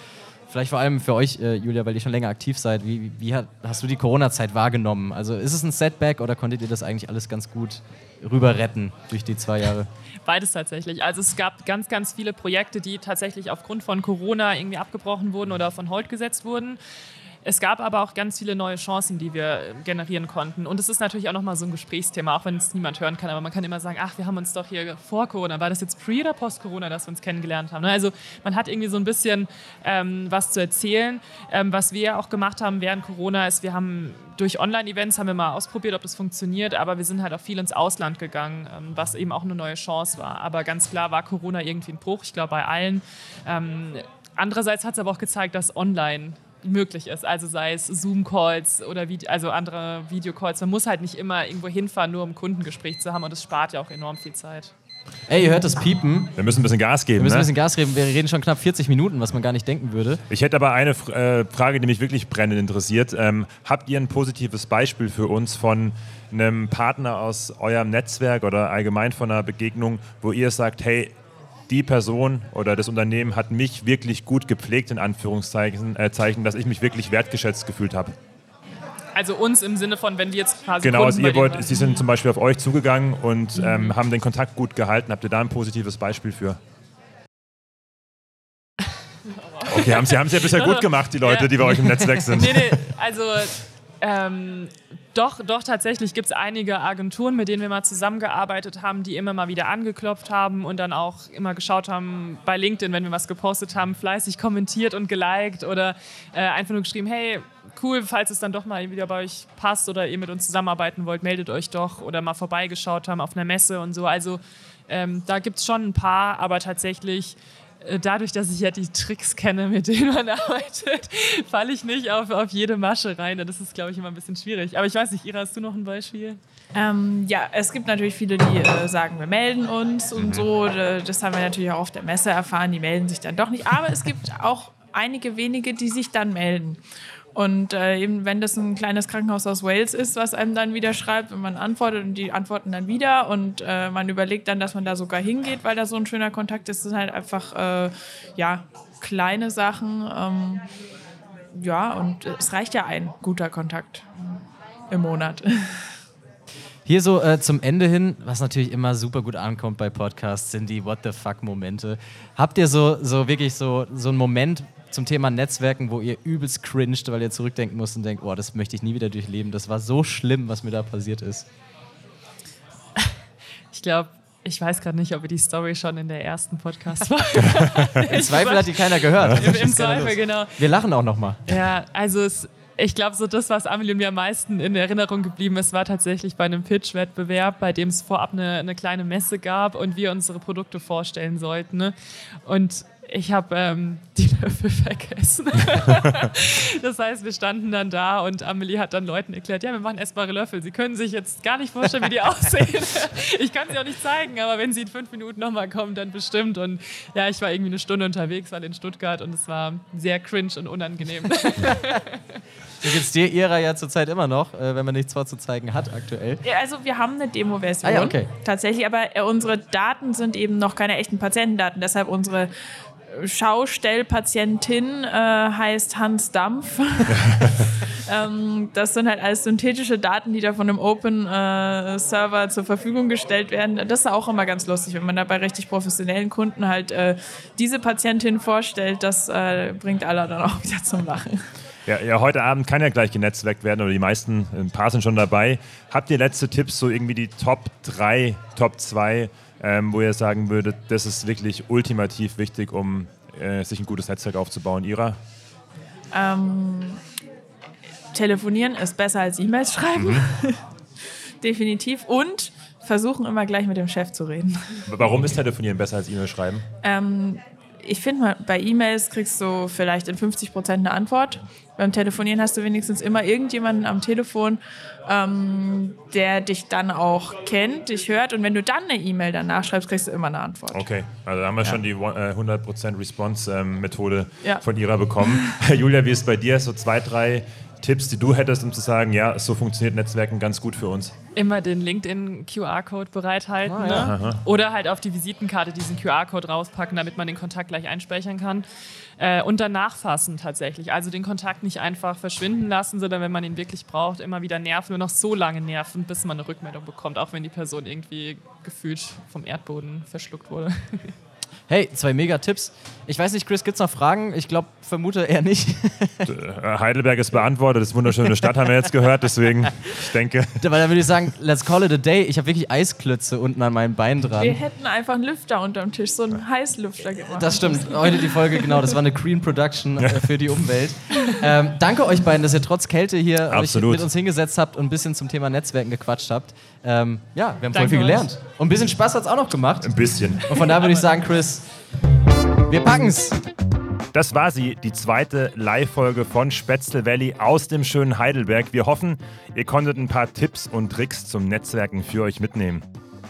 Vielleicht vor allem für euch, äh, Julia, weil ihr schon länger aktiv seid. Wie, wie hat, hast du die Corona-Zeit wahrgenommen? Also ist es ein Setback oder konntet ihr das eigentlich alles ganz gut rüber retten durch die zwei Jahre? [laughs] Beides tatsächlich. Also es gab ganz, ganz viele Projekte, die tatsächlich aufgrund von Corona irgendwie abgebrochen wurden oder von Hold gesetzt wurden. Es gab aber auch ganz viele neue Chancen, die wir äh, generieren konnten. Und es ist natürlich auch nochmal so ein Gesprächsthema, auch wenn es niemand hören kann. Aber man kann immer sagen, ach, wir haben uns doch hier vor Corona, war das jetzt pre- oder post-Corona, dass wir uns kennengelernt haben? Ne? Also man hat irgendwie so ein bisschen ähm, was zu erzählen. Ähm, was wir auch gemacht haben während Corona ist, wir haben durch Online-Events haben wir mal ausprobiert, ob das funktioniert, aber wir sind halt auch viel ins Ausland gegangen, ähm, was eben auch eine neue Chance war. Aber ganz klar war Corona irgendwie ein Bruch, ich glaube bei allen. Ähm, andererseits hat es aber auch gezeigt, dass online möglich ist. Also sei es Zoom-Calls oder Vide also andere Videocalls. Man muss halt nicht immer irgendwo hinfahren, nur um ein Kundengespräch zu haben und das spart ja auch enorm viel Zeit. Ey, ihr hört das Piepen. Wir müssen ein bisschen Gas geben. Wir müssen ne? ein bisschen Gas geben. Wir reden schon knapp 40 Minuten, was man gar nicht denken würde. Ich hätte aber eine äh, Frage, die mich wirklich brennend interessiert. Ähm, habt ihr ein positives Beispiel für uns von einem Partner aus eurem Netzwerk oder allgemein von einer Begegnung, wo ihr sagt, hey, die Person oder das Unternehmen hat mich wirklich gut gepflegt, in Anführungszeichen, äh, Zeichen, dass ich mich wirklich wertgeschätzt gefühlt habe. Also uns im Sinne von, wenn wir jetzt quasi. Genau, also ihr wollt, Sie sind zum Beispiel auf euch zugegangen und mhm. ähm, haben den Kontakt gut gehalten. Habt ihr da ein positives Beispiel für? [laughs] Okay, haben Sie, haben Sie ja bisher gut gemacht, die Leute, ja. die bei euch im Netzwerk sind. Nee, nee, also ähm, doch, doch, tatsächlich gibt es einige Agenturen, mit denen wir mal zusammengearbeitet haben, die immer mal wieder angeklopft haben und dann auch immer geschaut haben bei LinkedIn, wenn wir was gepostet haben, fleißig kommentiert und geliked oder äh, einfach nur geschrieben, hey, cool, falls es dann doch mal wieder bei euch passt oder ihr mit uns zusammenarbeiten wollt, meldet euch doch oder mal vorbeigeschaut haben auf einer Messe und so. Also ähm, da gibt es schon ein paar, aber tatsächlich dadurch, dass ich ja die Tricks kenne, mit denen man [laughs] arbeitet, falle ich nicht auf, auf jede Masche rein. Das ist, glaube ich, immer ein bisschen schwierig. Aber ich weiß nicht, Ira, hast du noch ein Beispiel? Ähm, ja, es gibt natürlich viele, die äh, sagen, wir melden uns und mhm. so. Das haben wir natürlich auch auf der Messe erfahren. Die melden sich dann doch nicht. Aber es gibt auch einige wenige, die sich dann melden. Und äh, eben, wenn das ein kleines Krankenhaus aus Wales ist, was einem dann wieder schreibt und man antwortet und die antworten dann wieder und äh, man überlegt dann, dass man da sogar hingeht, weil da so ein schöner Kontakt ist, das sind halt einfach äh, ja, kleine Sachen. Ähm, ja, und es reicht ja ein guter Kontakt im Monat. [laughs] Hier so äh, zum Ende hin, was natürlich immer super gut ankommt bei Podcasts, sind die What the fuck-Momente. Habt ihr so, so wirklich so, so einen Moment, zum Thema Netzwerken, wo ihr übelst cringed, weil ihr zurückdenken musst und denkt, oh, das möchte ich nie wieder durchleben. Das war so schlimm, was mir da passiert ist. Ich glaube, ich weiß gerade nicht, ob ihr die Story schon in der ersten Podcast war. [laughs] Im Zweifel hat die keiner gehört. Im, im Zweifel, genau. Wir lachen auch nochmal. Ja, also es, ich glaube, so das, was Amelie mir am meisten in Erinnerung geblieben ist, war tatsächlich bei einem Pitch-Wettbewerb, bei dem es vorab eine, eine, kleine Messe gab und wir unsere Produkte vorstellen sollten. Ne? Und Ich habe ähm, die Löffel [laughs] vergessen. das heißt, wir standen dann da und Amelie hat dann Leuten erklärt, ja, wir machen essbare Löffel. Sie können sich jetzt gar nicht vorstellen, wie die [laughs] aussehen. ich kann sie auch nicht zeigen, aber wenn sie in fünf Minuten nochmal kommen, dann bestimmt. Und ja, ich war irgendwie eine Stunde unterwegs, weil in Stuttgart und es war sehr cringe und unangenehm. [laughs] So geht es dir, Ira, ja zurzeit immer noch, äh, wenn man nichts vorzuzeigen hat aktuell. Ja, also wir haben eine Demo-Version. Ah ja, okay. Tatsächlich, aber äh, unsere Daten sind eben noch keine echten Patientendaten. Deshalb unsere Schaustellpatientin äh, heißt Hans Dampf. [laughs] ähm, das sind halt alles synthetische Daten, die da von einem Open-Server zur Verfügung gestellt werden. Das ist auch immer ganz lustig, wenn man da bei richtig professionellen Kunden halt äh, diese Patientin vorstellt. Das äh, bringt alle dann auch wieder zum Lachen. Ja, ja, heute Abend kann ja gleich genetzwerkt werden oder die meisten, ein paar sind schon dabei. Habt ihr letzte Tipps, so irgendwie die Top 3, Top 2, ähm, wo ihr sagen würdet, das ist wirklich ultimativ wichtig, um äh, sich ein gutes Netzwerk aufzubauen? Ira? Ähm, telefonieren ist besser als E-Mails schreiben. [laughs] Definitiv. Und versuchen immer gleich mit dem Chef zu reden. Warum ist Telefonieren besser als E-Mail schreiben? Ähm, ich finde, bei E-Mails kriegst du vielleicht in 50 Prozent eine Antwort. Beim Telefonieren hast du wenigstens immer irgendjemanden am Telefon, ähm, der dich dann auch kennt, dich hört. Und wenn du dann eine E-Mail danach schreibst, kriegst du immer eine Antwort. Okay, also da haben wir schon die äh, 100% Response-Methode Ja. von Ira bekommen. [laughs] Julia, wie ist es bei dir? So zwei, drei Tipps, die du hättest, um zu sagen, ja, so funktioniert Netzwerken ganz gut für uns. Immer den LinkedIn-QR-Code bereithalten. Ah, ja. ne? Oder halt auf die Visitenkarte diesen QR-Code rauspacken, damit man den Kontakt gleich einspeichern kann. Äh, und dann nachfassen tatsächlich. Also den Kontakt nicht einfach verschwinden lassen, sondern wenn man ihn wirklich braucht, immer wieder nerven. Nur noch so lange nerven, bis man eine Rückmeldung bekommt, auch wenn die Person irgendwie gefühlt vom Erdboden verschluckt wurde. [laughs] Hey, zwei Mega-Tipps. Ich weiß nicht, Chris, gibt's noch Fragen? Ich glaube, vermute eher nicht. [laughs] Äh, Heidelberg ist beantwortet, das ist eine wunderschöne Stadt, haben wir jetzt gehört, deswegen, ich denke, [laughs] Weil dann würde ich sagen, let's call it a day. Ich habe wirklich Eisklötze unten an meinem Bein Wir dran. hätten einfach einen Lüfter unterm Tisch, so einen Heißlüfter gemacht. Das stimmt. Heute die Folge, genau. Das war eine Green Production äh, für die Umwelt. [laughs] Ähm, danke euch beiden, dass ihr trotz Kälte hier euch Absolut. mit uns hingesetzt habt und ein bisschen zum Thema Netzwerken gequatscht habt. Ähm, ja, wir haben voll viel euch. gelernt. Und ein bisschen Spaß hat's auch noch gemacht. ein bisschen. Und von da würde ich sagen, Chris, wir packen's. Das war sie, die zweite Live-Folge von Spätzle Valley aus dem schönen Heidelberg. Wir hoffen, ihr konntet ein paar Tipps und Tricks zum Netzwerken für euch mitnehmen.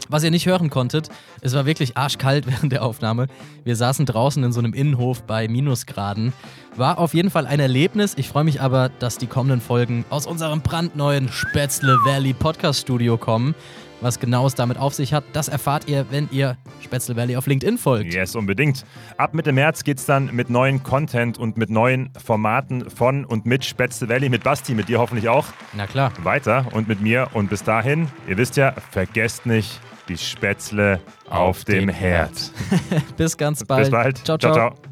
Was ihr nicht hören konntet, es war wirklich arschkalt [laughs] während der Aufnahme. Wir saßen draußen in so einem Innenhof bei Minusgraden. War auf jeden Fall ein Erlebnis. Ich freue mich aber, dass die kommenden Folgen aus unserem brandneuen Spätzle Valley Podcast Studio kommen. Was genau es damit auf sich hat, das erfahrt ihr, wenn ihr Spätzle Valley auf LinkedIn folgt. Yes, unbedingt. Ab Mitte März geht's dann mit neuen Content und mit neuen Formaten von und mit Spätzle Valley, mit Basti, mit dir hoffentlich auch Na klar. weiter und mit mir. Und bis dahin, ihr wisst ja, vergesst nicht die Spätzle auf, dem dem Herd. [laughs] Bis ganz bald. Bis bald. ciao. ciao. ciao. ciao.